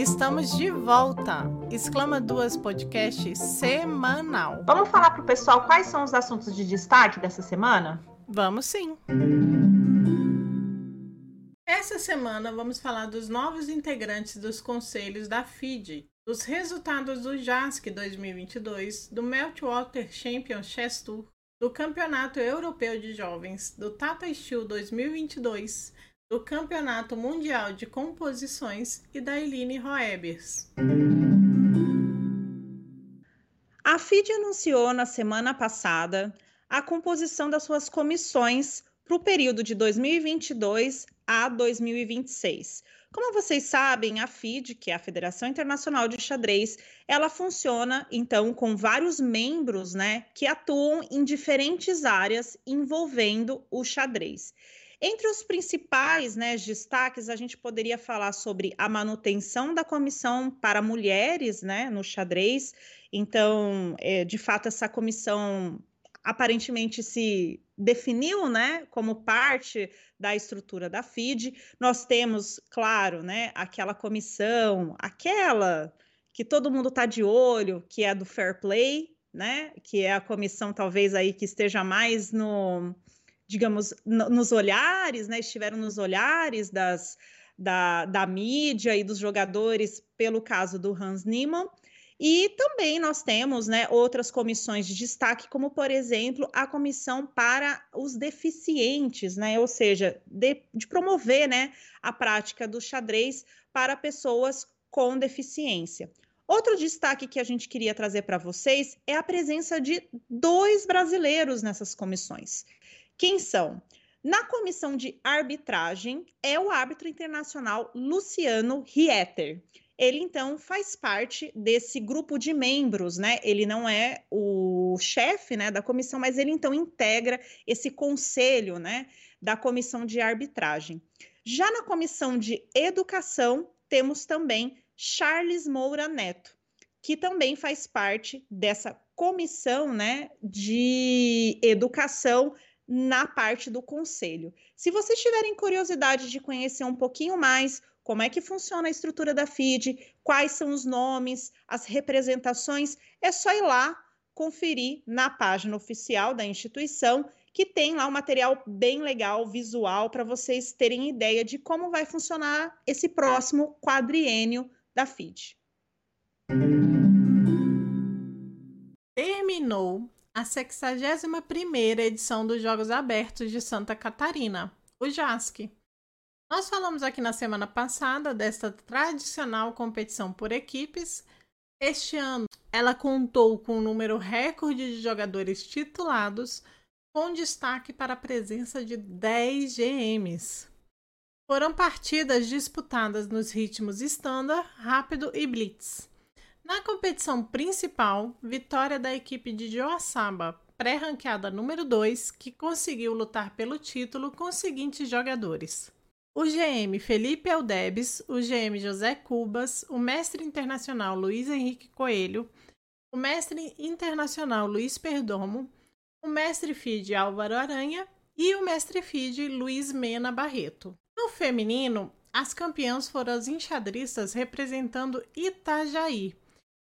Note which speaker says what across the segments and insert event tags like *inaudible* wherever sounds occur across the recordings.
Speaker 1: estamos de volta. Exclama Duas Podcast semanal.
Speaker 2: Vamos falar para o pessoal quais são os assuntos de destaque dessa semana?
Speaker 1: Vamos sim. Essa semana vamos falar dos novos integrantes dos conselhos da FIDE, dos resultados do JASC 2022, do Meltwater Champion Chess Tour, do Campeonato Europeu de Jovens, do Tata Steel 2022, do Campeonato Mundial de Composições e da Eline Roebers.
Speaker 2: A FIDE anunciou na semana passada a composição das suas comissões para o período de 2022 a 2026. Como vocês sabem, a FIDE, que é a Federação Internacional de Xadrez, ela funciona então com vários membros, né, que atuam em diferentes áreas envolvendo o xadrez. Entre os principais né, destaques, a gente poderia falar sobre a manutenção da comissão para mulheres né, no xadrez. Então, é, de fato, essa comissão aparentemente se definiu né, como parte da estrutura da FID. Nós temos, claro, né, aquela comissão, aquela que todo mundo está de olho, que é do Fair Play, né, que é a comissão talvez aí que esteja mais no digamos, nos olhares, né? Estiveram nos olhares das, da, da mídia e dos jogadores pelo caso do Hans Niemann. E também nós temos né, outras comissões de destaque, como, por exemplo, a comissão para os deficientes, né? Ou seja, de, de promover né, a prática do xadrez para pessoas com deficiência. Outro destaque que a gente queria trazer para vocês é a presença de dois brasileiros nessas comissões. Quem são? Na comissão de arbitragem é o árbitro internacional Luciano Rieter. Ele então faz parte desse grupo de membros, né? Ele não é o chefe, né, da comissão, mas ele então integra esse conselho, né, da comissão de arbitragem. Já na comissão de educação temos também Charles Moura Neto, que também faz parte dessa comissão, né, de educação na parte do conselho. Se vocês tiverem curiosidade de conhecer um pouquinho mais como é que funciona a estrutura da FID, quais são os nomes, as representações, é só ir lá conferir na página oficial da instituição, que tem lá um material bem legal, visual, para vocês terem ideia de como vai funcionar esse próximo quadriênio da FID.
Speaker 1: Terminou a 61ª edição dos Jogos Abertos de Santa Catarina, o JASC. Nós falamos aqui na semana passada desta tradicional competição por equipes. Este ano ela contou com um número recorde de jogadores titulados, com destaque para a presença de 10 GMs. Foram partidas disputadas nos ritmos standard, rápido e blitz. Na competição principal, vitória da equipe de Joaçaba, pré-ranqueada número 2, que conseguiu lutar pelo título com os seguintes jogadores: o GM Felipe Eldebes, o GM José Cubas, o mestre internacional Luiz Henrique Coelho, o mestre internacional Luiz Perdomo, o mestre FIDE Álvaro Aranha e o mestre FIDE Luiz Mena Barreto. No feminino, as campeãs foram as enxadristas representando Itajaí,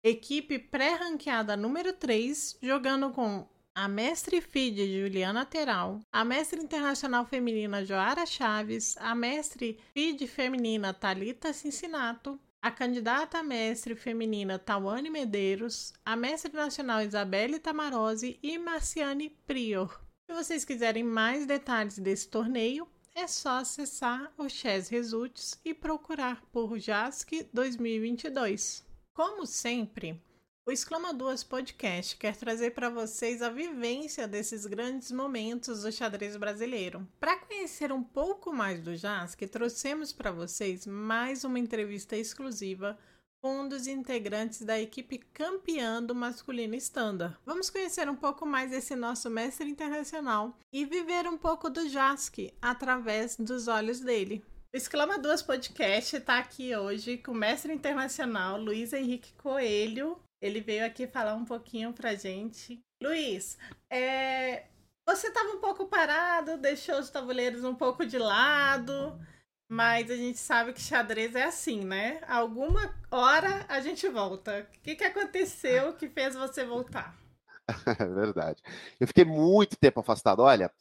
Speaker 1: equipe pré-ranqueada número 3, jogando com a mestre FIDE Juliana Teral, a mestre internacional feminina Joara Chaves, a mestre FIDE feminina Talita Cincinato, a candidata mestre feminina Tawane Medeiros, a mestre nacional Isabelle Tamarose e Marciane Prior. Se vocês quiserem mais detalhes desse torneio, é só acessar o Chess Results e procurar por JASC 2022. Como sempre, o Exclama Duas Podcast quer trazer para vocês a vivência desses grandes momentos do xadrez brasileiro. Para conhecer um pouco mais do que trouxemos para vocês mais uma entrevista exclusiva com um dos integrantes da equipe campeã do masculino standard. Vamos conhecer um pouco mais esse nosso mestre internacional e viver um pouco do JASC através dos olhos dele. O Exclama Duas Podcast está aqui hoje com o mestre internacional Luiz Henrique Coelho. Ele veio aqui falar um pouquinho pra gente. Luiz, é... você estava um pouco parado, deixou os tabuleiros um pouco de lado. Mas a gente sabe que xadrez é assim, né? Alguma hora a gente volta. O que, que aconteceu que fez você voltar? *laughs*
Speaker 3: É verdade. Eu fiquei muito tempo afastado. Olha,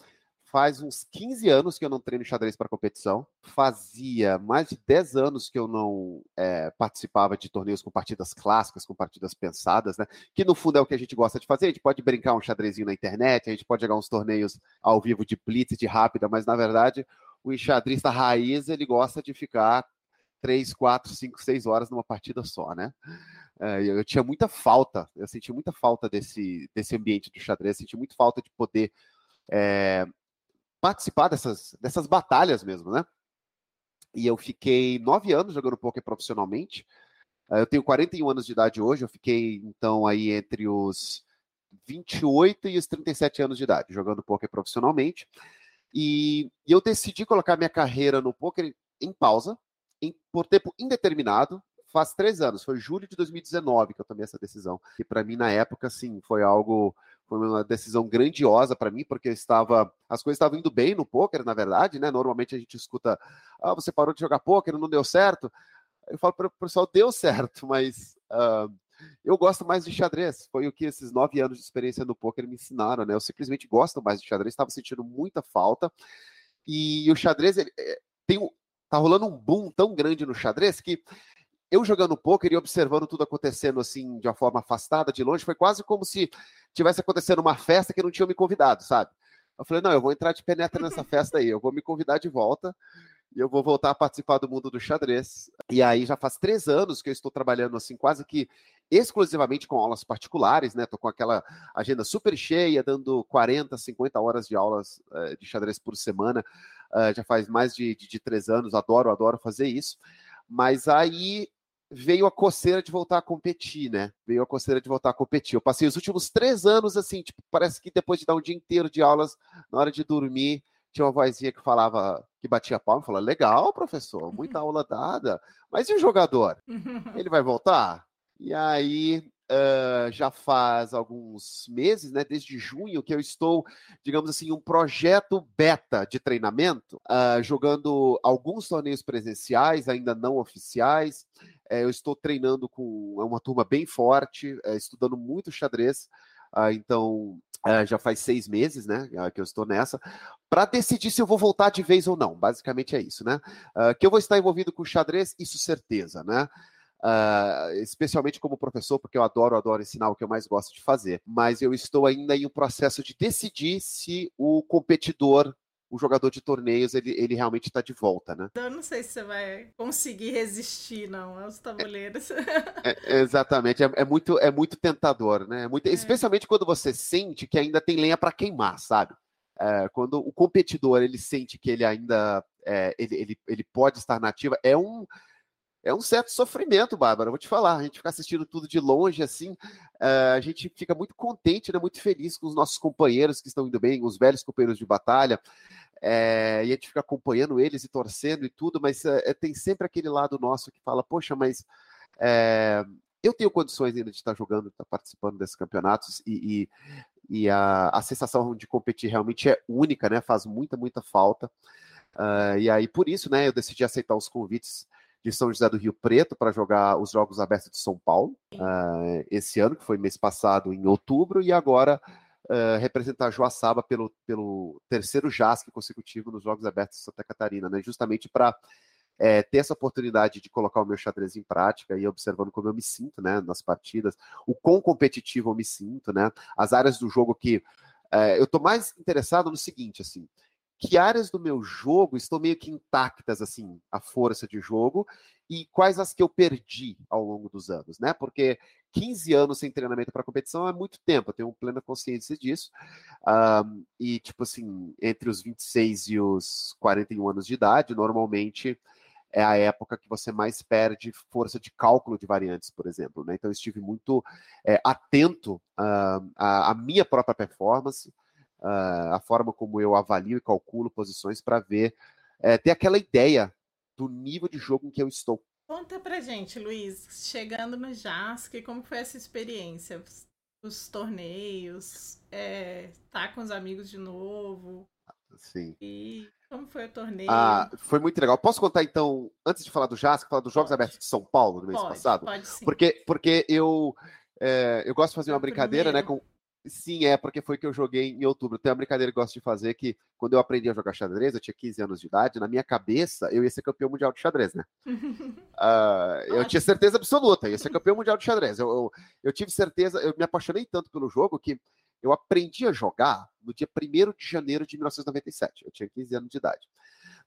Speaker 3: faz uns 15 anos que eu não treino xadrez para competição. Fazia mais de 10 anos que eu não é, participava de torneios com partidas clássicas, com partidas pensadas, né? Que no fundo é o que a gente gosta de fazer. A gente pode brincar um xadrezinho na internet, a gente pode jogar uns torneios ao vivo de blitz, de rápida, mas na verdade o enxadrista raiz ele gosta de ficar três, quatro, cinco, seis horas numa partida só, né? É, eu tinha muita falta, eu senti muita falta desse, desse ambiente do xadrez, senti muita falta de poder é, participar dessas, dessas batalhas mesmo, né? E eu fiquei nove anos jogando poker profissionalmente. É, eu tenho 41 anos de idade hoje, eu fiquei então aí entre os 28 e os 37 anos de idade jogando poker profissionalmente. E, e eu decidi colocar minha carreira no poker em pausa, em, por tempo indeterminado, faz três anos, foi julho de 2019 que eu tomei essa decisão. E para mim, na época, assim, foi algo, foi uma decisão grandiosa para mim, porque estava, as coisas estavam indo bem no poker, na verdade, né? Normalmente a gente escuta, ah, você parou de jogar poker, não deu certo. Eu falo para o pessoal, deu certo, mas uh, eu gosto mais de xadrez. Foi o que esses nove anos de experiência no poker me ensinaram, né? Eu simplesmente gosto mais de xadrez, estava sentindo muita falta. E o xadrez ele, eh, tem tá rolando um boom tão grande no xadrez que eu jogando poker e observando tudo acontecendo assim de uma forma afastada, de longe, foi quase como se tivesse acontecendo uma festa que não tinham me convidado, sabe? Eu falei, não, eu vou entrar de penetra nessa *laughs* festa aí, eu vou me convidar de volta e eu vou voltar a participar do mundo do xadrez. E aí já faz três anos que eu estou trabalhando assim, quase que exclusivamente com aulas particulares, né? Tô com aquela agenda super cheia, dando 40, 50 horas de aulas uh, de xadrez por semana. Uh, já faz mais de, de, de, três anos, adoro, adoro fazer isso. Mas aí veio a coceira de voltar a competir, né? Veio a coceira de voltar a competir. Eu passei os últimos três anos assim, tipo, parece que depois de dar um dia inteiro de aulas, na hora de dormir, tinha uma vozinha que falava, que batia palma e falava: legal, professor, muita *laughs* aula dada, mas e o jogador? *laughs* Ele vai voltar? E aí, Uh, já faz alguns meses, né, desde junho, que eu estou, digamos assim, um projeto beta de treinamento, uh, jogando alguns torneios presenciais, ainda não oficiais. Uh, eu estou treinando com uma turma bem forte, estudando muito xadrez. então, já faz seis meses, né, que eu estou nessa, para decidir se eu vou voltar de vez ou não. Basicamente é isso, né? que eu vou estar envolvido com xadrez, isso certeza, né? Uh, especialmente como professor, porque eu adoro, adoro ensinar o que eu mais gosto de fazer. Mas eu estou ainda em um processo de decidir se o competidor o jogador de torneios ele, ele realmente está de volta, né?
Speaker 1: Eu não sei se você vai conseguir resistir não aos tabuleiros. É,
Speaker 3: é, exatamente, é, é, muito é muito tentador, né? É muito, é. especialmente quando você sente que ainda tem lenha para queimar, sabe? É, quando o competidor ele sente que ele ainda ele, ele, ele pode estar nativa, é um é um certo sofrimento, Bárbara. vou te falar, a gente ficar assistindo tudo de longe assim, uh, a gente fica muito contente, né, muito feliz com os nossos companheiros que estão indo bem, os velhos companheiros de batalha, é, e a gente fica acompanhando eles e torcendo e tudo, mas é, tem sempre aquele lado nosso que fala, poxa, mas eu tenho condições ainda de estar jogando, de estar participando desses campeonatos e, e, e a, a, sensação de competir realmente é única, né? Faz muita, muita falta. Uh, e aí, por isso, né, eu decidi aceitar os convites de São José do Rio Preto para jogar os Jogos Abertos de São Paulo uh, esse ano, que foi mês passado, em outubro, e agora uh, representar Joaçaba pelo, pelo terceiro JASC consecutivo nos Jogos Abertos de Santa Catarina, né? justamente para é, eh, ter essa oportunidade de colocar o meu xadrez em prática e observando como eu me sinto né, nas partidas, o quão competitivo eu me sinto, né? As áreas do jogo que. É, eu estou mais interessado no seguinte, assim que áreas do meu jogo estão meio que intactas, assim, a força de jogo, e quais as que eu perdi ao longo dos anos, né? Porque 15 anos sem treinamento para competição é muito tempo, eu tenho plena consciência disso. Um, e, tipo assim, entre os 26 e os 41 anos de idade, normalmente é a época que você mais perde força de cálculo de variantes, por exemplo. Né? Então, eu estive muito é, atento à, minha própria performance, uh, a forma como eu avalio e calculo posições para ver, é, ter aquela ideia do nível de jogo em que eu estou.
Speaker 1: Conta pra gente, Luiz, chegando no JASC, como foi essa experiência? Os torneios, é, tá com os amigos de novo.
Speaker 3: Sim.
Speaker 1: E como foi o torneio?
Speaker 3: Ah, foi muito legal. Posso contar então, antes de falar do JASC, falar dos Jogos pode. Abertos de São Paulo no mês
Speaker 1: pode,
Speaker 3: passado?
Speaker 1: Pode sim.
Speaker 3: Porque, porque eu, é, eu gosto de fazer uma brincadeira, né, com, Sim, é, porque foi que eu joguei em outubro. Tem uma brincadeira que eu gosto de fazer que, quando eu aprendi a jogar xadrez, eu tinha 15 anos de idade, na minha cabeça, eu ia ser campeão mundial de xadrez, né? uh, *laughs* eu tinha certeza absoluta, eu ia ser campeão mundial de xadrez. Eu, eu, eu, tive certeza, eu me apaixonei tanto pelo jogo que eu aprendi a jogar no dia 1 de janeiro de 1997. Eu tinha 15 anos de idade.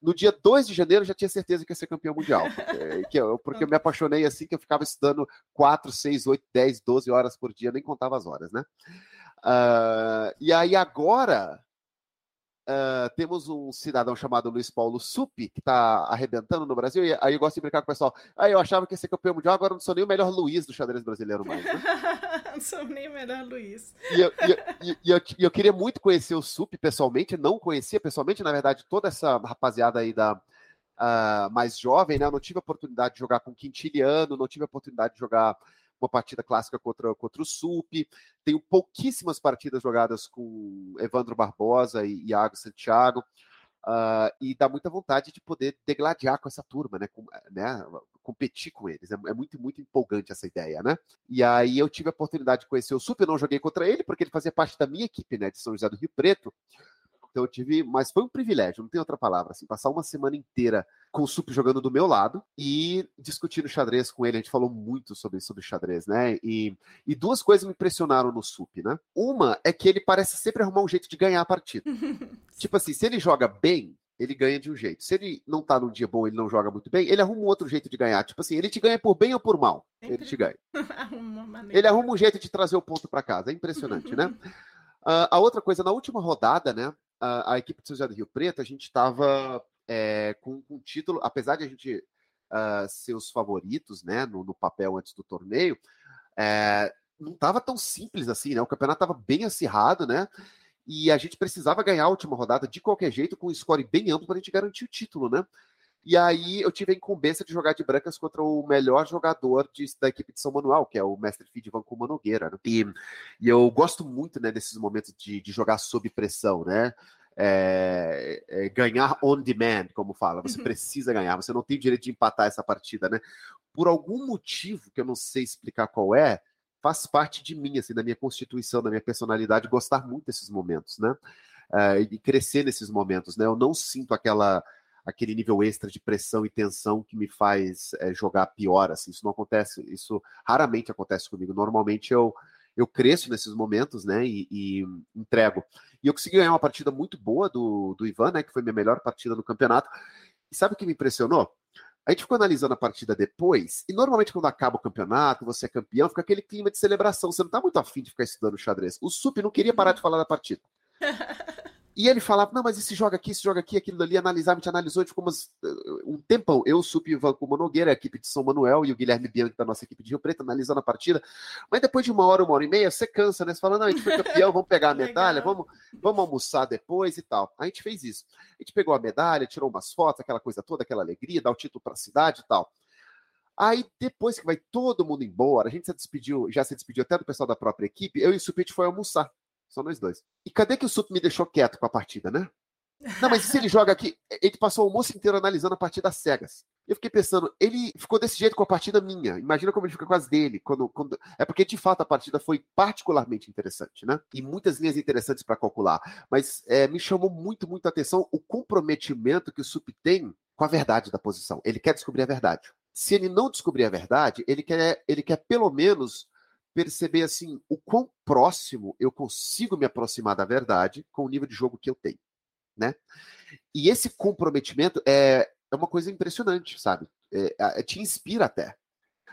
Speaker 3: No dia 2 de janeiro, eu já tinha certeza que ia ser campeão mundial. Porque, que eu, porque eu me apaixonei assim que eu ficava estudando 4, 6, 8, 10, 12 horas por dia, nem contava as horas, né? Uh, e aí agora uh, temos um cidadão chamado Luiz Paulo Supi, que está arrebentando no Brasil, e aí eu gosto de brincar com o pessoal. Aí eu achava que ia ser campeão mundial, agora não sou nem o melhor Luiz do xadrez brasileiro mais. Né? *laughs*
Speaker 1: não sou nem o melhor Luiz.
Speaker 3: E eu, e, eu, e, eu, e eu, queria muito conhecer o Supi pessoalmente, não conhecia pessoalmente, na verdade, toda essa rapaziada aí da. Uh, mais jovem, né? Eu não tive a oportunidade de jogar com Quintiliano, não tive a oportunidade de jogar uma partida clássica contra, contra o Sup. Tenho pouquíssimas partidas jogadas com Evandro Barbosa e Iago Santiago. Uh, e dá muita vontade de poder degladiar com essa turma, né? Com, né? Competir com eles. É, é, muito, muito empolgante essa ideia, né? E aí eu tive a oportunidade de conhecer o Sup, eu não joguei contra ele, porque ele fazia parte da minha equipe, né? De São José do Rio Preto. Então eu tive, mas foi um privilégio, não tem outra palavra, assim, passar uma semana inteira com o Sup jogando do meu lado e discutindo xadrez com ele. A gente falou muito sobre, sobre xadrez, né? E, e duas coisas me impressionaram no Sup, né? Uma é que ele parece sempre arrumar um jeito de ganhar a partida. *laughs* tipo assim, se ele joga bem, ele ganha de um jeito. Se ele não tá num dia bom, ele não joga muito bem, ele arruma um outro jeito de ganhar. Tipo assim, ele te ganha por bem ou por mal. Ele te ganha. *laughs* ele arruma um jeito de trazer o ponto para casa. É impressionante, né? Uh, *laughs* a outra coisa, na última rodada, né? A, a equipe de São José do Rio Preto, a gente estava é, com, um título, apesar de a gente uh, ser os favoritos né, no, no, papel antes do torneio, é, não estava tão simples assim, né? O campeonato estava bem acirrado, né? E a gente precisava ganhar a última rodada de qualquer jeito, com um score bem amplo para a gente garantir o título, né? E aí eu tive a incumbência de jogar de brancas contra o melhor jogador de, da equipe de São Manuel, que é o mestre Feed Vancouver Nogueira. Né? E, e, eu gosto muito né, desses momentos de, de jogar sob pressão, né? É, é, ganhar on demand, como fala. Você uhum. precisa ganhar, você não tem direito de empatar essa partida, né? Por algum motivo que eu não sei explicar qual é, faz parte de mim, assim, da minha constituição, da minha personalidade, gostar muito desses momentos, né? É, e crescer nesses momentos, né? Eu não sinto aquela aquele nível extra de pressão e tensão que me faz é, jogar pior, assim, isso não acontece, isso raramente acontece comigo, normalmente eu eu cresço nesses momentos, né, e, e, entrego. E eu consegui ganhar uma partida muito boa do, do Ivan, né, que foi minha melhor partida no campeonato. E sabe o que me impressionou? A gente ficou analisando a partida depois, e normalmente quando acaba o campeonato, você é campeão, fica aquele clima de celebração. Você não tá muito afim de ficar estudando xadrez. O Sup não queria parar de falar da partida. *laughs* E ele falava, não, mas esse joga aqui, esse joga aqui, aquilo ali, analisava, a gente analisou, e ficou umas, uh, um tempão. Eu, Sup e o Vanco Nogueira, a equipe de São Manuel, e o Guilherme Bianchi da nossa equipe de Rio Preto, analisando a partida. Mas depois de uma hora, uma hora e meia, você cansa, né? Você fala, não, a gente foi campeão, vamos pegar a *laughs* medalha, vamos, vamos almoçar depois e tal. A gente fez isso. A gente pegou a medalha, tirou umas fotos, aquela coisa toda, aquela alegria, dá o título para a cidade e tal. Aí, depois que vai todo mundo embora, a gente se despediu, já se despediu até do pessoal da própria equipe, eu e o Sup, a gente foi almoçar. Só nós dois. E cadê que o Sup me deixou quieto com a partida, né? Não, mas se ele joga aqui, ele passou o almoço inteiro analisando a partida às cegas. Eu fiquei pensando, ele ficou desse jeito com a partida minha. Imagina como ele fica com as dele. Quando, quando... É porque, de fato, a partida foi particularmente interessante, né? E muitas linhas interessantes para calcular. Mas é, me chamou muito, muito a atenção o comprometimento que o Sup tem com a verdade da posição. Ele quer descobrir a verdade. Se ele não descobrir a verdade, ele quer, ele quer pelo menos perceber assim o quão próximo eu consigo me aproximar da verdade com o nível de jogo que eu tenho né? E esse comprometimento é, é uma coisa impressionante, sabe? É, é, te inspira até.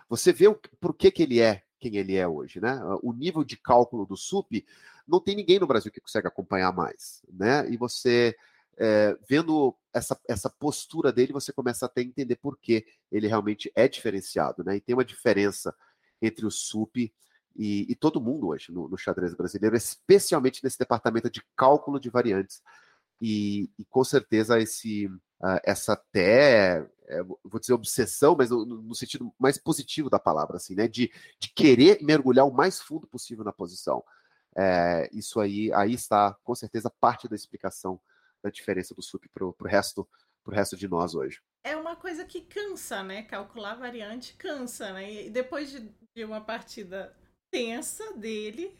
Speaker 3: Você vê o, por que, que ele é quem ele é hoje, né? O nível de cálculo do SUP, não tem ninguém no Brasil que consegue acompanhar mais, né? E você é, vendo essa, essa postura dele, você começa até a entender por que ele realmente é diferenciado, né? E tem uma diferença entre o SUP e, e todo mundo hoje no, no, xadrez brasileiro, especialmente nesse departamento de cálculo de variantes. E, e com certeza esse, uh, essa até, é, vou dizer obsessão, mas no, no, sentido mais positivo da palavra, assim, né? De, de querer mergulhar o mais fundo possível na posição. É, isso aí, aí está com certeza parte da explicação da diferença do SUP para o resto, pro resto de nós hoje.
Speaker 1: É uma coisa que cansa, né? Calcular variante cansa, né? E depois de, de uma partida tensa dele,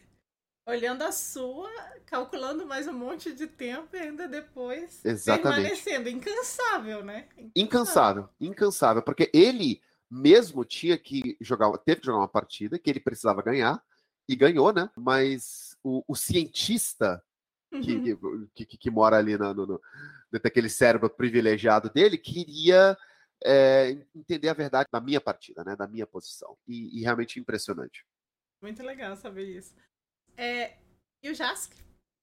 Speaker 1: olhando a sua, calculando mais um monte de tempo e ainda depois
Speaker 3: Exatamente.
Speaker 1: permanecendo incansável, né?
Speaker 3: Incansável. incansável, incansável, porque ele mesmo tinha que jogar, teve que jogar uma partida que ele precisava ganhar e ganhou, né? Mas o, o cientista que, uhum. que, que, que, mora ali no, no, no, daquele cérebro privilegiado dele, queria é, entender a verdade da minha partida, né, da minha posição. E, e realmente impressionante.
Speaker 1: Muito legal saber isso. É, e o Jask?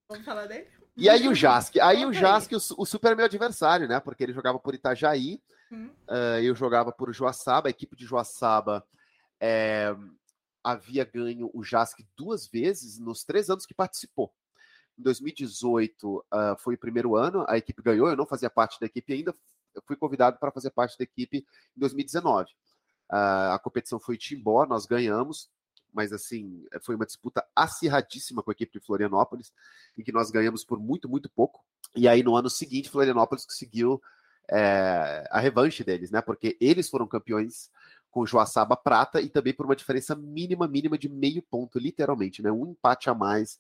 Speaker 1: Vamos falar dele?
Speaker 3: E aí o Jask? Aí o *laughs* Jask, o, o super meu adversário, né? Porque ele jogava por Itajaí, hum. uh, eu jogava por Joaçaba, a equipe de Joaçaba é, havia ganho o Jask duas vezes nos três anos que participou. Em 2018 uh, ah, foi o primeiro ano, a equipe ganhou, eu não fazia parte da equipe ainda, eu fui convidado para fazer parte da equipe em 2019. Uh, a competição foi Timbó, nós ganhamos, mas assim, foi uma disputa acirradíssima com a equipe de Florianópolis, em que nós ganhamos por muito, muito pouco. E aí no ano seguinte, Florianópolis conseguiu é, a revanche deles, né? Porque eles foram campeões com Joaçaba prata e também por uma diferença mínima, mínima de meio ponto, literalmente, né? Um empate a mais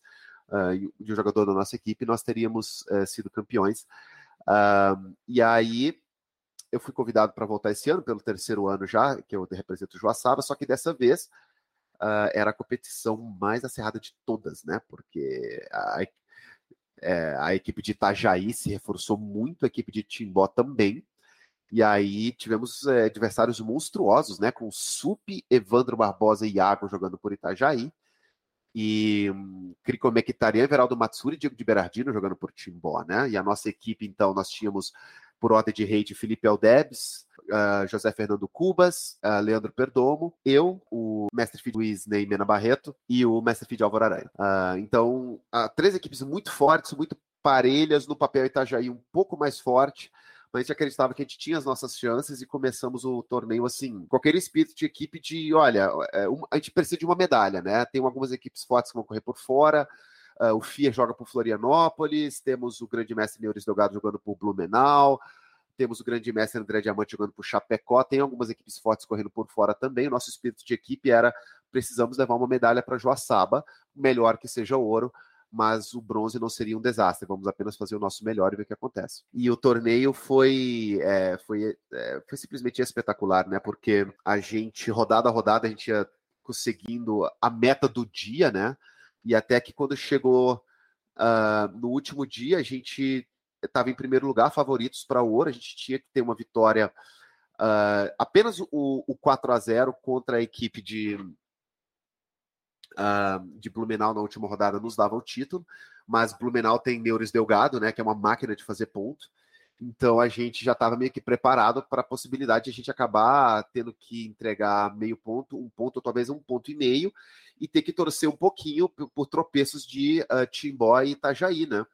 Speaker 3: uh, de um jogador da nossa equipe, nós teríamos uh, sido campeões. Uh, e aí eu fui convidado para voltar esse ano, pelo terceiro ano já, que eu represento o Joaçaba, só que dessa vez uh, era a competição mais acirrada de todas, né? Porque a, é, a equipe de Itajaí se reforçou muito, a equipe de Timbó também. E aí tivemos é, adversários monstruosos, né? Com Sup, Evandro Barbosa e Iago jogando por Itajaí e um, Mekitarian, Everaldo Matsuri e Diego de Berardino jogando por Timbó, né? E a nossa equipe, então, nós tínhamos por ordem de rei de Felipe Aldebs, uh, José Fernando Cubas, uh, Leandro Perdomo, eu, o mestre Fid Luiz Ney Mena Barreto e o mestre Fid Álvaro Aranha. Uh, então, três equipes muito fortes, muito parelhas, no papel Itajaí um pouco mais forte, mas a gente acreditava que a gente tinha as nossas chances e começamos o torneio assim, qualquer espírito de equipe de, olha, é, a gente precisa de uma medalha, né? Tem algumas equipes fortes que vão correr por fora, uh, o FIA joga por Florianópolis, temos o grande mestre Neures Delgado jogando por Blumenau, temos o grande mestre André Diamante jogando por Chapecó, tem algumas equipes fortes correndo por fora também. O nosso espírito de equipe era precisamos levar uma medalha para Joaçaba, melhor que seja ouro, mas o bronze não seria um desastre. Vamos apenas fazer o nosso melhor e ver o que acontece. E o torneio foi, é, foi, é, foi simplesmente espetacular, né? Porque a gente, rodada a rodada, a gente ia conseguindo a meta do dia, né? E até que quando chegou uh, no último dia, a gente estava em primeiro lugar, favoritos para o ouro. A gente tinha que ter uma vitória. Uh, apenas o, o 4 a 0 contra a equipe de, uh, de Blumenau na última rodada nos dava o título, mas Blumenau tem Neures Delgado, né, que é uma máquina de fazer ponto. Então a gente já estava meio que preparado para a possibilidade de a gente acabar tendo que entregar meio ponto, um ponto, ou talvez um ponto e meio, e ter que torcer um pouquinho por, por tropeços de uh, Timbó e Itajaí, né?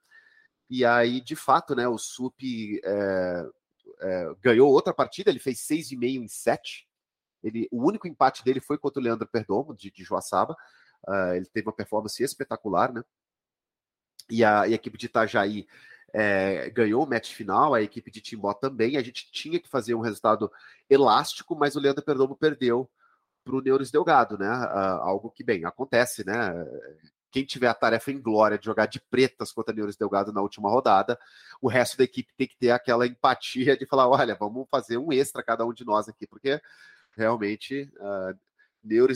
Speaker 3: E aí, de fato, né, o Sup é, é, ganhou outra partida, ele fez 6,5 em 7. Ele, o único empate dele foi contra o Leandro Perdomo, de, de Joaçaba. Uh, ele teve uma performance espetacular, né? E a, e a equipe de Itajaí é, ganhou o match final, a equipe de Timbó também. A gente tinha que fazer um resultado elástico, mas o Leandro Perdomo perdeu para o Neures Delgado, né? Uh, algo que, bem, acontece, né? Quem tiver a tarefa em glória de jogar de pretas contra Neures Delgado na última rodada, o resto da equipe tem que ter aquela empatia de falar: olha, vamos fazer um extra cada um de nós aqui, porque realmente uh,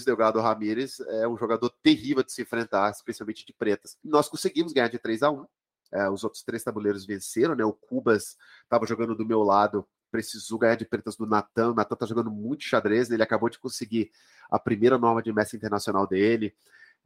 Speaker 3: Delgado Ramírez é um jogador terrível de se enfrentar, especialmente de pretas. Nós conseguimos ganhar de 3 a 1 é, os outros três tabuleiros venceram, né? O Cubas estava jogando do meu lado, precisou ganhar de pretas do Natan. O Natan está jogando muito xadrez, né? ele acabou de conseguir a primeira norma de mestre internacional dele.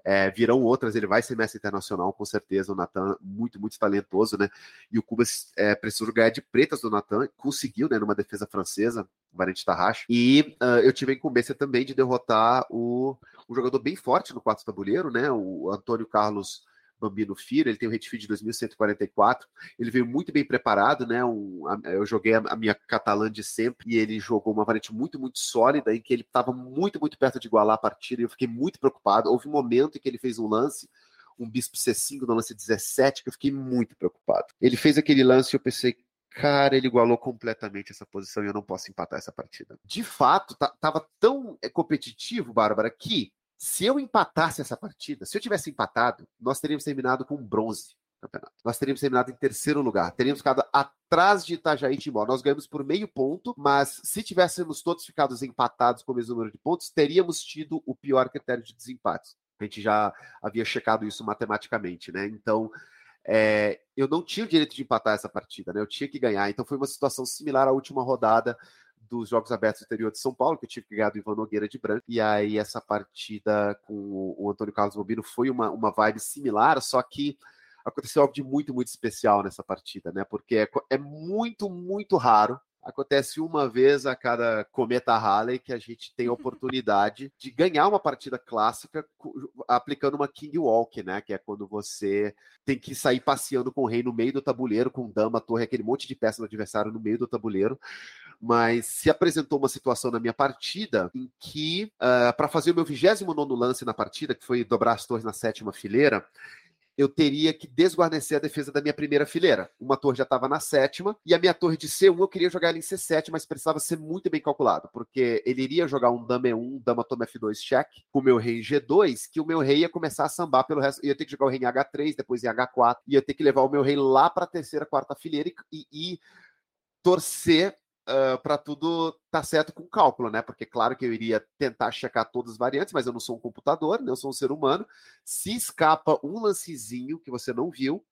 Speaker 3: É, virão outras, ele vai ser mestre internacional, com certeza. O Natan, muito, muito talentoso, né? E o Cubas é, precisou ganhar de pretas do Natan, conseguiu, né? Numa defesa francesa, Varente Tarracho. E uh, eu tive a incumbência também de derrotar o, um jogador bem forte no quarto tabuleiro, né? O Antônio Carlos. Bambino Filho, ele tem o um Redfeed de 2144, ele veio muito bem preparado, né? Um, eu joguei a, a minha catalã de sempre e ele jogou uma variante muito, muito sólida, em que ele estava muito, muito perto de igualar a partida e eu fiquei muito preocupado. Houve um momento em que ele fez um lance, um bispo C5 no lance 17, que eu fiquei muito preocupado. Ele fez aquele lance e eu pensei, cara, ele igualou completamente essa posição e eu não posso empatar essa partida. De fato, tava tão é, competitivo, Bárbara, que se eu empatasse essa partida, se eu tivesse empatado, nós teríamos terminado com bronze campeonato. Nós teríamos terminado em terceiro lugar. Teríamos ficado atrás de Itajaí e Timbó. Nós ganhamos por meio ponto, mas se tivéssemos todos ficado empatados com o mesmo número de pontos, teríamos tido o pior critério de desempates. A gente já havia checado isso matematicamente, né? Então, é, eu não tinha o direito de empatar essa partida, né? Eu tinha que ganhar. Então, foi uma situação similar à última rodada dos Jogos Abertos do interior de São Paulo, que eu tive que ganhar do Ivan Nogueira de branco. E aí essa partida com o Antônio Carlos Bobino foi uma, uma vibe similar, só que aconteceu algo de muito, muito especial nessa partida, né? Porque é, é muito, muito raro acontece uma vez a cada cometa Halley que a gente tem a *laughs* oportunidade de ganhar uma partida clássica aplicando uma King Walk, né? Que é quando você tem que sair passeando com o rei no meio do tabuleiro, com dama, torre, aquele monte de peças do adversário no meio do tabuleiro mas se apresentou uma situação na minha partida em que, uh, ah, para fazer o meu 29 lance na partida, que foi dobrar as torres na sétima fileira, eu teria que desguarnecer a defesa da minha primeira fileira. Uma torre já estava na sétima, e a minha torre de C1 eu queria jogar ela em C7, mas precisava ser muito bem calculado, porque ele iria jogar um dama E1, dama toma F2 check, com o meu rei em G2, que o meu rei ia começar a sambar pelo resto. Ia ter que jogar o rei em H3, depois em H4, ia ter que levar o meu rei lá para a terceira, quarta fileira e, e torcer uh, para tudo estar tá certo com cálculo, né? Porque claro que eu iria tentar checar todas as variantes, mas eu não sou um computador, né? eu sou um ser humano. Se escapa um lancezinho que você não viu,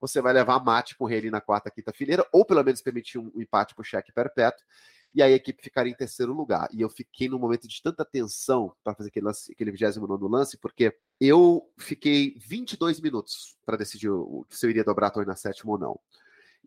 Speaker 3: você vai levar mate com ele na quarta, quinta fileira, ou pelo menos permitir um, um empate por cheque perpétuo, e aí a equipe ficaria em terceiro lugar. E eu fiquei num momento de tanta tensão para fazer aquele, lance, aquele 29 lance, porque eu fiquei 22 minutos para decidir se eu iria dobrar a torre na sétima ou não.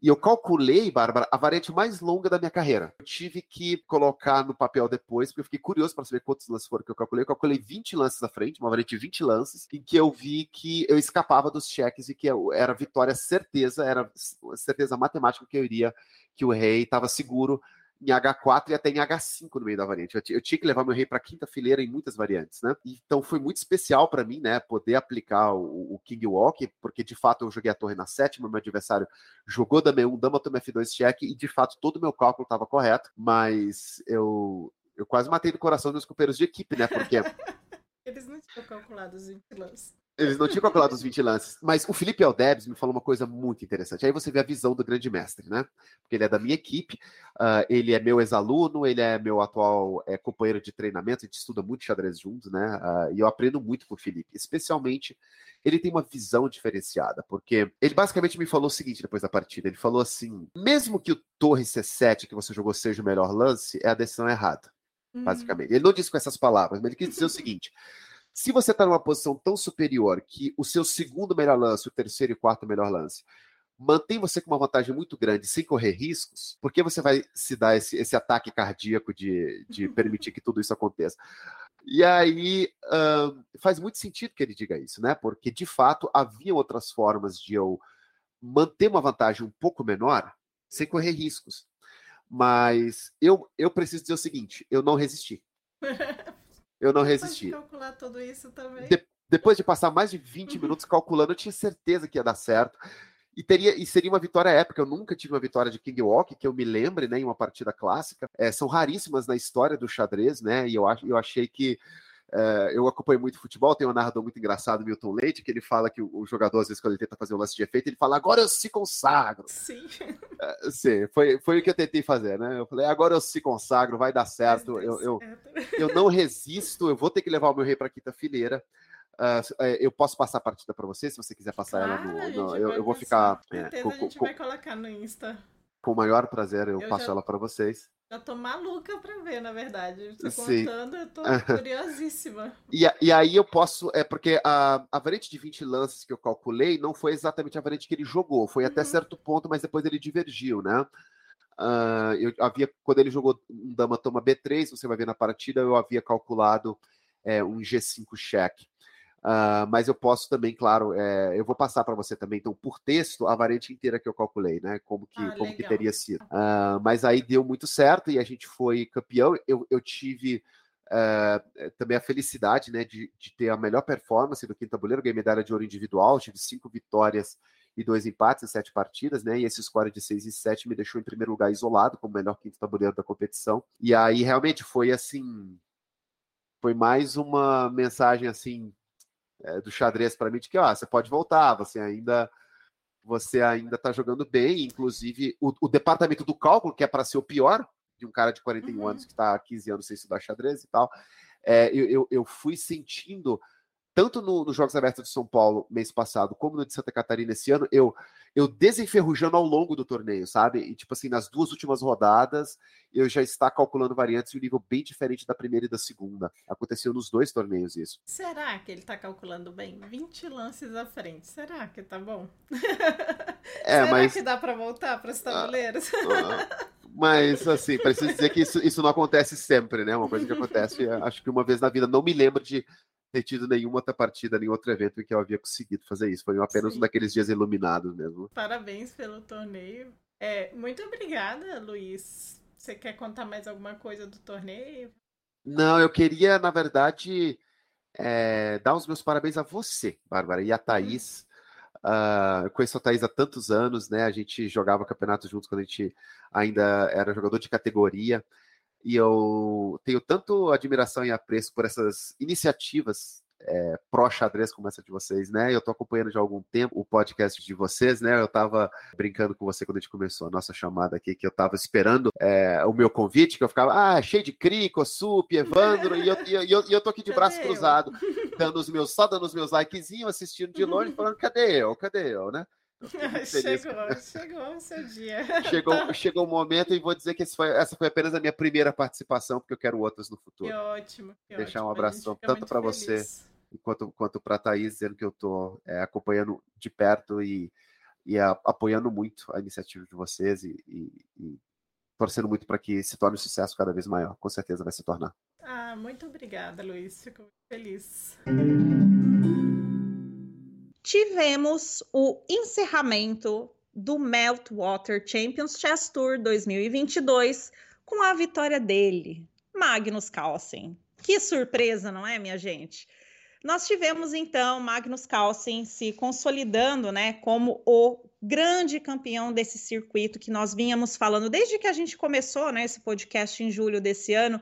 Speaker 3: E eu calculei, Bárbara, a variante mais longa da minha carreira. Eu tive que colocar no papel depois, porque eu fiquei curioso para saber quantos lances foram que eu calculei. Eu calculei 20 lances à frente, uma variante de 20 lances, em que eu vi que eu escapava dos cheques e que era vitória certeza, era certeza matemática que eu iria, que o rei estava seguro em H4 e até em H5 no meio da variante. Eu, eu tinha que levar meu rei para quinta fileira em muitas variantes, né? Então foi muito especial para mim, né, poder aplicar o, o, King Walk, porque de fato eu joguei a torre na sétima, meu adversário jogou dama 1, dama toma F2 check e de fato todo o meu cálculo estava correto, mas eu eu quase matei no coração dos companheiros de equipe, né? Porque *laughs*
Speaker 1: eles não tinham calculado os 20 lances.
Speaker 3: Eles não tinham calculado os 20 lances. Mas o Felipe Aldebs me falou uma coisa muito interessante. Aí você vê a visão do grande mestre, né? Porque ele é da minha equipe, uh, ele é meu ex-aluno, ele é meu atual é, companheiro de treinamento, a gente estuda muito xadrez juntos, né? Uh, e eu aprendo muito com o Felipe. Especialmente, ele tem uma visão diferenciada, porque ele basicamente me falou o seguinte depois da partida: ele falou assim: mesmo que o Torre C7 que você jogou seja o melhor lance, é a decisão errada. Hum. Basicamente. Ele não disse com essas palavras, mas ele quis dizer o seguinte. Se você está numa posição tão superior que o seu segundo melhor lance, o terceiro e quarto melhor lance, mantém você com uma vantagem muito grande sem correr riscos, por que você vai se dar esse, esse ataque cardíaco de, de *laughs* permitir que tudo isso aconteça? E aí uh, faz muito sentido que ele diga isso, né? Porque de fato havia outras formas de eu manter uma vantagem um pouco menor sem correr riscos. Mas eu, eu preciso dizer o seguinte: eu não resisti. *laughs* Eu não resisti.
Speaker 1: Pode calcular tudo isso também.
Speaker 3: De, depois de passar mais de 20 uhum. minutos calculando, eu tinha certeza que ia dar certo. E, teria, e seria uma vitória épica. Eu nunca tive uma vitória de King Walk, que eu me lembre, né, em uma partida clássica. É, são raríssimas na história do xadrez, né? E eu, eu achei que é, eu acompanho muito futebol, tem um narrador muito engraçado, Milton Leite, que ele fala que o, o, jogador, às vezes, quando ele tenta fazer um lance de efeito, ele fala, agora eu se consagro.
Speaker 1: Sim.
Speaker 3: É, sim, foi, foi o que eu tentei fazer, né? Eu falei, agora eu se consagro, vai dar certo. Eu, eu, eu não resisto, eu vou ter que levar o meu rei para quinta fileira. Uh, eu posso passar a partida para você, se você quiser passar
Speaker 1: claro,
Speaker 3: ela no. no eu, eu, vou ficar.
Speaker 1: É, com, a gente com, vai colocar no Insta.
Speaker 3: Com o maior prazer, eu, eu passo já... ela para vocês
Speaker 1: Eu tô maluca pra ver, na verdade. Você Sim. contando, eu tô *laughs* curiosíssima.
Speaker 3: E, e aí eu posso. É porque a, a variante de 20 lances que eu calculei não foi exatamente a variante que ele jogou. Foi uhum. até certo ponto, mas depois ele divergiu, né? Uh, eu havia, quando ele jogou um dama toma B3, você vai ver na partida, eu havia calculado é, um G5 cheque. Uh, mas eu posso também, claro, é, eu vou passar para você também, então, por texto, a variante inteira que eu calculei, né? Como que, ah, como que teria sido. Uh, mas aí deu muito certo e a gente foi campeão. Eu, eu tive uh, também a felicidade né, de, de, ter a melhor performance do quinto tabuleiro, ganhei medalha de ouro individual, tive cinco vitórias e dois empates em sete partidas, né? E esse score de seis e sete me deixou em primeiro lugar isolado, como melhor quinto tabuleiro da competição. E aí realmente foi assim. Foi mais uma mensagem assim é, do xadrez para mim de que ó, você pode voltar, você ainda você ainda está jogando bem, inclusive o, o, departamento do cálculo, que é para ser o pior de um cara de 41 uhum. anos que está há 15 anos sem estudar xadrez e tal, é, eu, eu, eu, fui sentindo tanto no, nos Jogos Abertos de São Paulo mês passado, como no de Santa Catarina esse ano, eu, eu desenferrujando ao longo do torneio, sabe? E, tipo assim, nas duas últimas rodadas, eu já está calculando variantes em um nível bem diferente da primeira e da segunda. Aconteceu nos dois torneios isso.
Speaker 1: Será que ele está calculando bem? 20 lances à frente. Será que tá bom? É, Será mas... que dá para voltar para os tabuleiros? Ah,
Speaker 3: ah, mas, assim, preciso dizer que isso, isso não acontece sempre, né? Uma coisa que acontece, *laughs* acho que uma vez na vida. Não me lembro de ter tido nenhuma outra partida, nenhum outro evento em que eu havia conseguido fazer isso. Foi apenas Sim. um daqueles dias iluminados mesmo.
Speaker 1: Parabéns pelo torneio. É, muito obrigada, Luiz. Você quer contar mais alguma coisa do torneio?
Speaker 3: Não, eu queria, na verdade, é, dar os meus parabéns a você, Bárbara, e a Thaís. Uh, eu conheço a Thaís há tantos anos, né? A gente jogava campeonato juntos quando a gente ainda era jogador de categoria e eu tenho tanto admiração e apreço por essas iniciativas é, pró-xadrez como essa de vocês, né? Eu tô acompanhando já há algum tempo o podcast de vocês, né? Eu tava brincando com você quando a gente começou a nossa chamada aqui, que eu tava esperando é, o meu convite, que eu ficava, ah, cheio de Crico, Sup, Evandro, e eu, e, eu, e eu tô aqui de *laughs* braço cruzado, dando os meus, só dando os meus likezinhos, assistindo de longe, *laughs* falando, cadê eu? Cadê eu, né? *laughs*
Speaker 1: chegou, chegou o seu dia.
Speaker 3: Chegou, *laughs* chegou o momento e vou dizer que foi, essa foi apenas a minha primeira participação, porque eu quero outras no futuro.
Speaker 1: Que ótimo.
Speaker 3: Que Deixar ótimo. um abração tanto para você quanto, quanto para a Thaís, dizendo que eu estou é, acompanhando de perto e, e a, apoiando muito a iniciativa de vocês e, e, e torcendo muito para que se torne um sucesso cada vez maior. Com certeza vai se tornar.
Speaker 1: Ah, muito obrigada, Luiz. Fico muito feliz
Speaker 2: tivemos o encerramento do Meltwater Champions Chess Tour 2022 com a vitória dele, Magnus Carlsen. Que surpresa, não é, minha gente? Nós tivemos então Magnus Carlsen se consolidando, né, como o grande campeão desse circuito que nós vínhamos falando desde que a gente começou, né, esse podcast em julho desse ano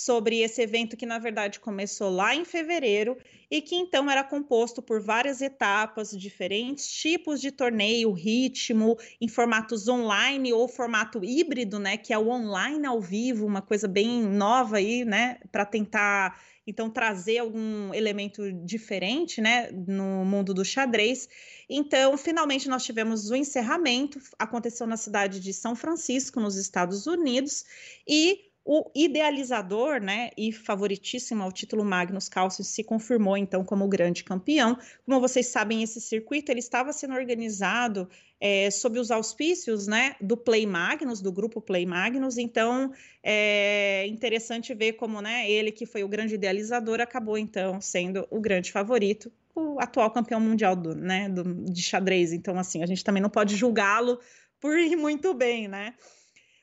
Speaker 2: sobre esse evento que, na verdade, começou lá em fevereiro e que então era composto por várias etapas, diferentes tipos de torneio, ritmo, em formatos online ou formato híbrido, né? Que é o online ao vivo, uma coisa bem nova aí, né? Para tentar então trazer algum elemento diferente, né, no mundo do xadrez. Então, finalmente nós tivemos o encerramento, aconteceu na cidade de São Francisco, nos Estados Unidos, e o idealizador, né, e favoritíssimo ao título Magnus Carlsen se confirmou então como o grande campeão. Como vocês sabem, esse circuito ele estava sendo organizado é, sob os auspícios, né, do Play Magnus, do grupo Play Magnus. Então, é interessante ver como, né, ele que foi o grande idealizador acabou então sendo o grande favorito, o atual campeão mundial do, né, do, de xadrez. Então, assim, a gente também não pode julgá-lo por ir muito bem, né?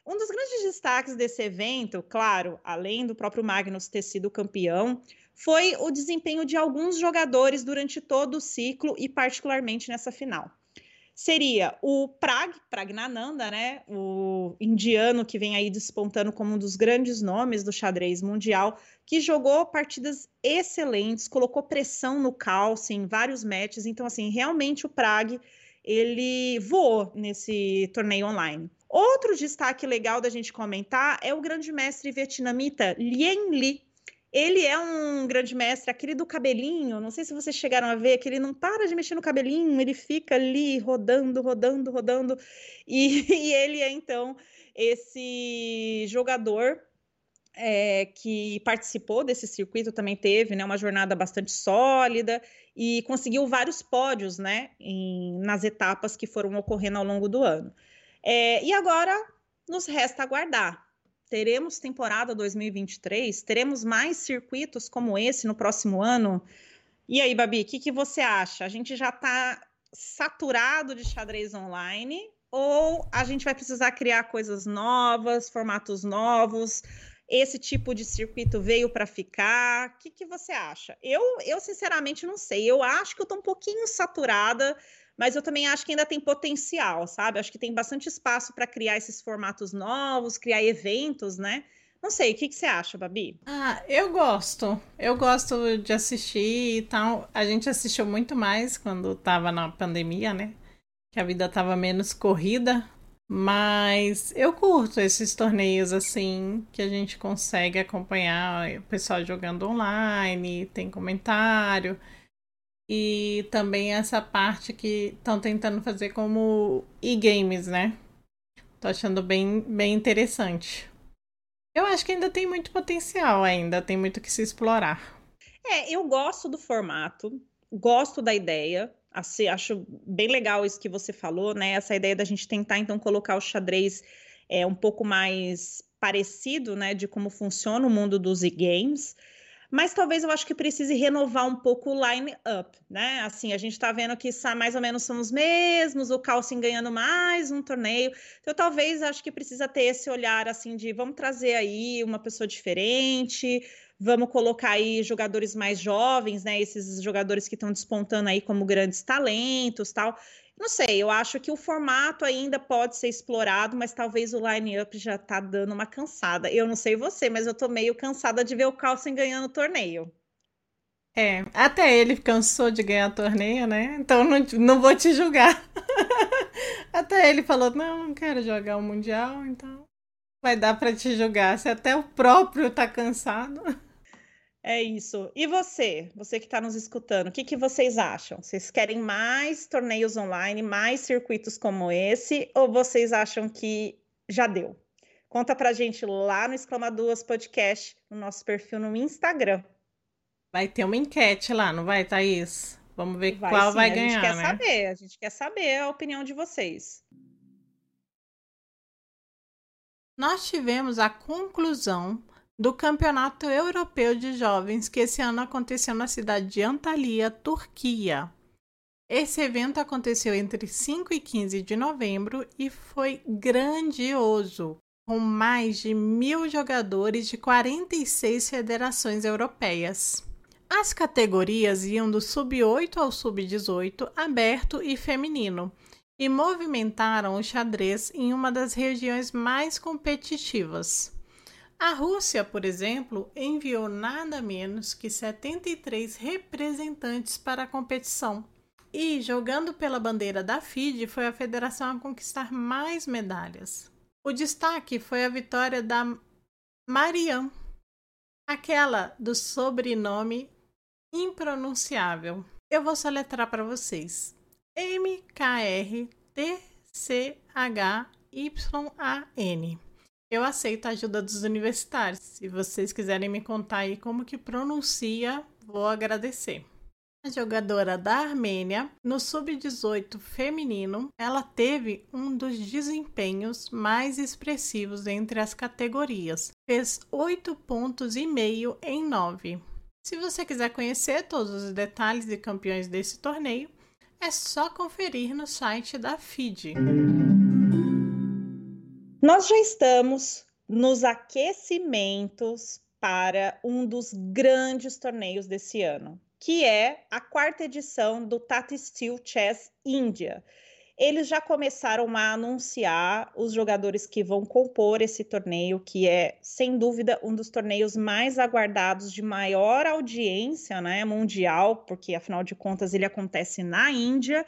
Speaker 2: Um dos grandes destaques desse evento, claro, além do próprio Magnus ter sido campeão, foi o desempenho de alguns jogadores durante todo o ciclo e particularmente nessa final. Seria o Prag, Pragnananda, né, o indiano que vem aí despontando como um dos grandes nomes do xadrez mundial, que jogou partidas excelentes, colocou pressão no calce em vários matches, então assim, realmente o Prag ele voou nesse torneio online. Outro destaque legal da gente comentar é o grande mestre vietnamita Lien Li, Ele é um grande mestre, aquele do cabelinho. Não sei se vocês chegaram a ver, que ele não para de mexer no cabelinho, ele fica ali rodando, rodando, rodando. E, *laughs* e ele é então esse jogador é, que participou desse circuito também teve né, uma jornada bastante sólida e conseguiu vários pódios né, em, nas etapas que foram ocorrendo ao longo do ano. É, e agora nos resta aguardar. Teremos temporada 2023? Teremos mais circuitos como esse no próximo ano? E aí, Babi, o que, que você acha? A gente já está saturado de xadrez online ou a gente vai precisar criar coisas novas, formatos novos? esse tipo de circuito veio para ficar? O que, que você acha? Eu, eu, sinceramente, não sei. Eu acho que eu estou um pouquinho saturada, mas eu também acho que ainda tem potencial, sabe? Acho que tem bastante espaço para criar esses formatos novos, criar eventos, né? Não sei, o que, que você acha, Babi?
Speaker 1: Ah, eu gosto. Eu gosto de assistir e tal. A gente assistiu muito mais quando estava na pandemia, né? Que a vida estava menos corrida. Mas eu curto esses torneios assim, que a gente consegue acompanhar o pessoal jogando online, tem comentário. E também essa parte que estão tentando fazer como e-games, né? Tô achando bem, bem interessante. Eu acho que ainda tem muito potencial, ainda tem muito que se explorar.
Speaker 2: É, eu gosto do formato, gosto da ideia. Assim, acho bem legal isso que você falou, né? Essa ideia da gente tentar, então, colocar o xadrez é, um pouco mais parecido, né, de como funciona o mundo dos e-games. Mas talvez eu acho que precise renovar um pouco o line-up, né? Assim, a gente está vendo que mais ou menos são os mesmos, o Calcin ganhando mais um torneio. Então, talvez acho que precisa ter esse olhar assim de vamos trazer aí uma pessoa diferente, Vamos colocar aí jogadores mais jovens, né? Esses jogadores que estão despontando aí como grandes talentos, tal. Não sei, eu acho que o formato ainda pode ser explorado, mas talvez o line-up já tá dando uma cansada. Eu não sei você, mas eu tô meio cansada de ver o Carlsen ganhando o torneio.
Speaker 1: É, até ele cansou de ganhar torneio, né? Então não, não vou te julgar. *laughs* até ele falou: não, não quero jogar o Mundial, então vai dar para te julgar. Se até o próprio tá cansado. *laughs*
Speaker 2: É isso. E você, você que está nos escutando, o que, que vocês acham? Vocês querem mais torneios online, mais circuitos como esse, ou vocês acham que já deu? Conta pra gente lá no Exclamaduas Podcast, no nosso perfil no Instagram.
Speaker 1: Vai ter uma enquete lá, não vai, Thaís? Vamos ver vai, qual sim, vai ganhar,
Speaker 2: né? A gente
Speaker 1: quer
Speaker 2: né? saber, a gente quer saber a opinião de vocês.
Speaker 1: Nós tivemos a conclusão do Campeonato Europeu de Jovens, que esse ano aconteceu na cidade de Antalya, Turquia. Esse evento aconteceu entre 5 e 15 de novembro e foi grandioso, com mais de mil jogadores de 46 federações europeias. As categorias iam do sub-8 ao sub-18, aberto e feminino, e movimentaram o xadrez em uma das regiões mais competitivas. A Rússia, por exemplo, enviou nada menos que 73 representantes para a competição. E, jogando pela bandeira da FIDE, foi a federação a conquistar mais medalhas. O destaque foi a vitória da Marianne, aquela do sobrenome impronunciável. Eu vou soletrar para vocês: M-K-R-T-C-H-Y-A-N. Eu aceito a ajuda dos universitários. Se vocês quiserem me contar aí como que pronuncia, vou agradecer. A jogadora da Armênia, no sub-18 feminino, ela teve um dos desempenhos mais expressivos entre as categorias. Fez 8 pontos e meio em 9. Se você quiser conhecer todos os detalhes e campeões desse torneio, é só conferir no site da FIDE.
Speaker 2: Nós já estamos nos aquecimentos para um dos grandes torneios desse ano, que é a quarta edição do Tata Steel Chess India. Eles já começaram a anunciar os jogadores que vão compor esse torneio, que é, sem dúvida, um dos torneios mais aguardados de maior audiência né, mundial, porque afinal de contas ele acontece na Índia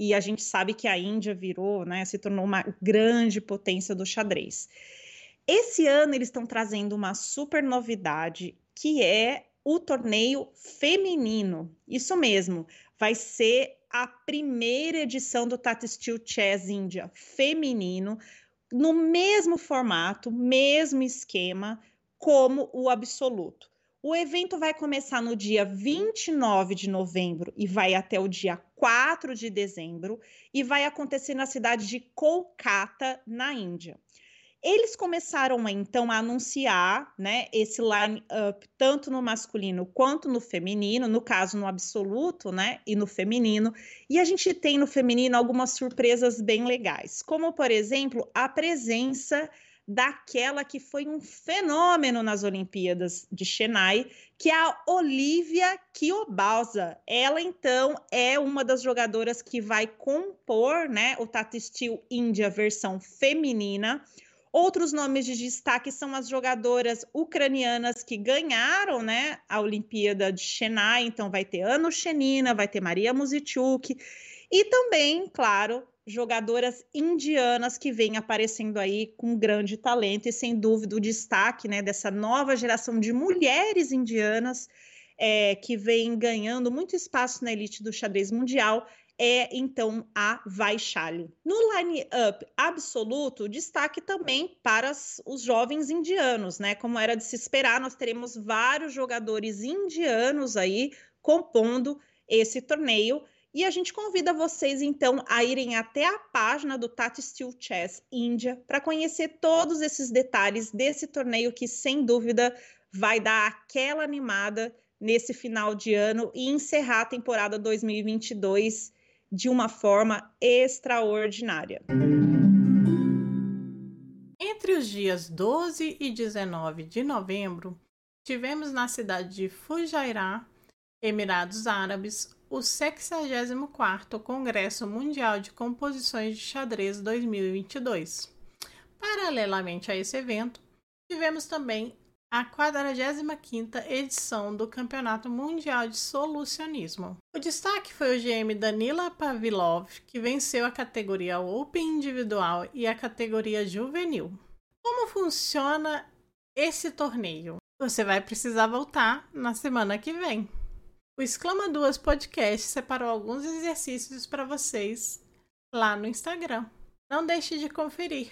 Speaker 2: e a gente sabe que a Índia virou, né, se tornou uma grande potência do xadrez. Esse ano eles estão trazendo uma super novidade que é o torneio feminino. Isso mesmo, vai ser a primeira edição do Tata Steel Chess India feminino, no mesmo formato, mesmo esquema, como o absoluto. O evento vai começar no dia 29 de novembro e vai até o dia 4 de dezembro e vai acontecer na cidade de Kolkata, na Índia. Eles começaram então a anunciar, né, esse line up tanto no masculino quanto no feminino, no caso no absoluto, né, e no feminino. E a gente tem no feminino algumas surpresas bem legais, como por exemplo, a presença daquela que foi um fenômeno nas Olimpíadas de Chennai, que é a Olivia Kiobalsa. Ela, então, é uma das jogadoras que vai compor né, o Tata Steel India versão feminina. Outros nomes de destaque são as jogadoras ucranianas que ganharam né, a Olimpíada de Chennai. Então, vai ter Ano Shenina, vai ter Maria Muzichuk. E também, claro, jogadoras indianas que vêm aparecendo aí com grande talento e, sem dúvida, o destaque né, dessa nova geração de mulheres indianas é, que vem ganhando muito espaço na elite do xadrez mundial é então a Vaishali. No line-up absoluto, destaque também para os jovens indianos, né? Como era de se esperar, nós teremos vários jogadores indianos aí compondo esse torneio. E a gente convida vocês então a irem até a página do Tati Steel Chess Índia para conhecer todos esses detalhes desse torneio que sem dúvida vai dar aquela animada nesse final de ano e encerrar a temporada 2022 de uma forma extraordinária.
Speaker 1: Entre os dias 12 e 19 de novembro, tivemos na cidade de Fujairah, Emirados Árabes, o 64º Congresso Mundial de Composições de Xadrez 2022. Paralelamente a esse evento, tivemos também a 45ª edição do Campeonato Mundial de Solucionismo. O destaque foi o GM Danila Pavilov, que venceu a categoria Open Individual e a categoria Juvenil. Como funciona esse torneio? Você vai precisar voltar na semana que vem. O Exclama Duas Podcast separou alguns exercícios para vocês lá no Instagram. Não deixe de conferir.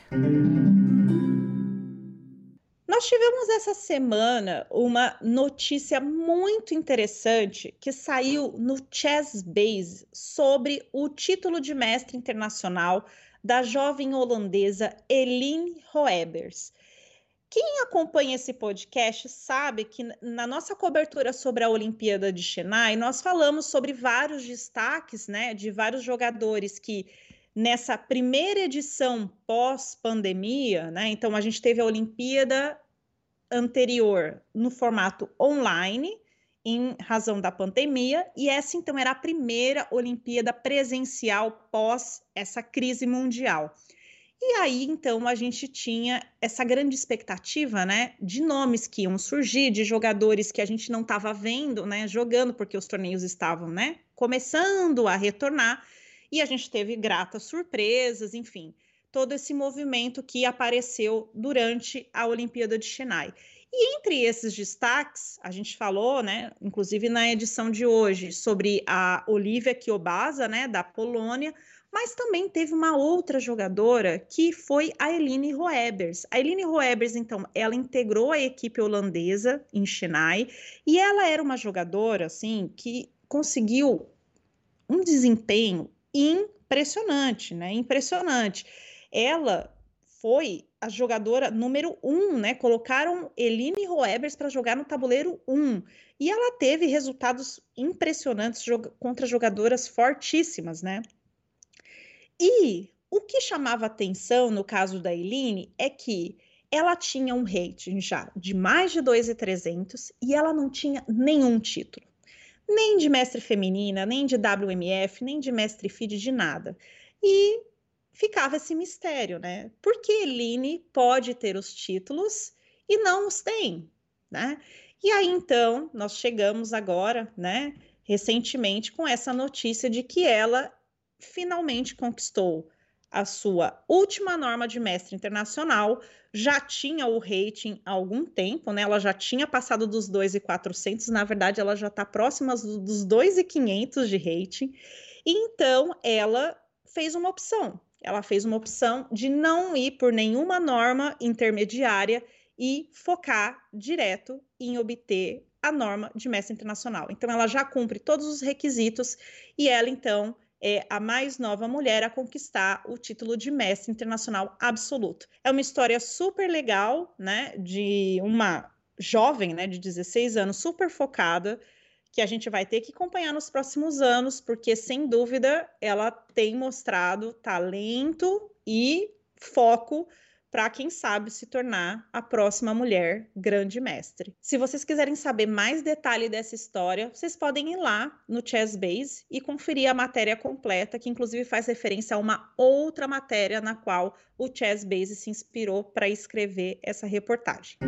Speaker 2: Nós tivemos essa semana uma notícia muito interessante que saiu no Chess Base sobre o título de mestre internacional da jovem holandesa Eline Roebers. Quem acompanha esse podcast sabe que na nossa cobertura sobre a Olimpíada de Chennai, nós falamos sobre vários destaques, né, de vários jogadores que nessa primeira edição pós-pandemia, né? Então a gente teve a Olimpíada anterior no formato online, em razão da pandemia, e essa então era a primeira Olimpíada presencial pós essa crise mundial. E aí então a gente tinha essa grande expectativa, né, de nomes que iam surgir, de jogadores que a gente não estava vendo, né, jogando porque os torneios estavam, né, começando a retornar, e a gente teve gratas surpresas, enfim todo esse movimento que apareceu durante a Olimpíada de Chennai. E entre esses destaques, a gente falou, né, inclusive na edição de hoje, sobre a Olivia Kiobasa, né, da Polônia, mas também teve uma outra jogadora que foi a Eline Roebers. A Eline Roebers, então, ela integrou a equipe holandesa em Chennai e ela era uma jogadora, assim, que conseguiu um desempenho impressionante, né? Impressionante ela foi a jogadora número um, né? Colocaram Eline Roebers para jogar no tabuleiro um. E ela teve resultados impressionantes contra jogadoras fortíssimas, né? E o que chamava atenção no caso da Eline é que ela tinha um rating já de mais de 2,300 e ela não tinha nenhum título. Nem de mestre feminina, nem de WMF, nem de mestre feed, de nada. E ficava esse mistério, né? Por que Eline pode ter os títulos e não os tem, né? E aí então nós chegamos agora, né, recentemente com essa notícia de que ela finalmente conquistou a sua última norma de mestre internacional, já tinha o rating há algum tempo, né? Ela já tinha passado dos 2,400, na verdade ela já está próxima dos 2,500 de rating. Então ela fez uma opção. Ela fez uma opção de não ir por nenhuma norma intermediária e focar direto em obter a norma de mestre internacional. Então ela já cumpre todos os requisitos e ela então é a mais nova mulher a conquistar o título de mestre internacional absoluto. É uma história super legal, né, de uma jovem, né, de 16 anos, super focada, que a gente vai ter que acompanhar nos próximos anos, porque sem dúvida ela tem mostrado talento e foco para quem sabe se tornar a próxima mulher grande mestre. Se vocês quiserem saber mais detalhe dessa história, vocês podem ir lá no Chess Base e conferir a matéria completa, que inclusive faz referência a uma outra matéria na qual o Chess Base se inspirou para escrever essa reportagem.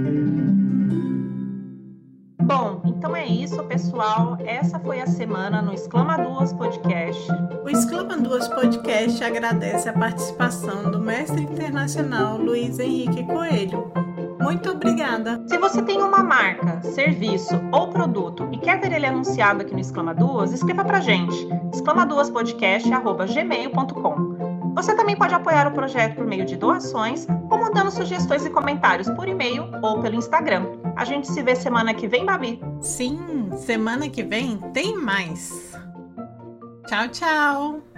Speaker 2: Bom, então é isso, pessoal. Essa foi a semana no Exclama Duas Podcast.
Speaker 1: O Exclama Duas Podcast agradece a participação do mestre internacional Luiz Henrique Coelho. Muito obrigada.
Speaker 2: Se você tem uma marca, serviço ou produto e quer ver ele anunciado aqui no Exclama Duas, escreva pra gente. exclamaduaspodcast@gmail.com. Você também pode apoiar o projeto por meio de doações ou mandando sugestões e comentários por e-mail ou pelo Instagram. A gente se vê semana que vem, Babi.
Speaker 1: Sim, semana que vem tem mais. Tchau, tchau.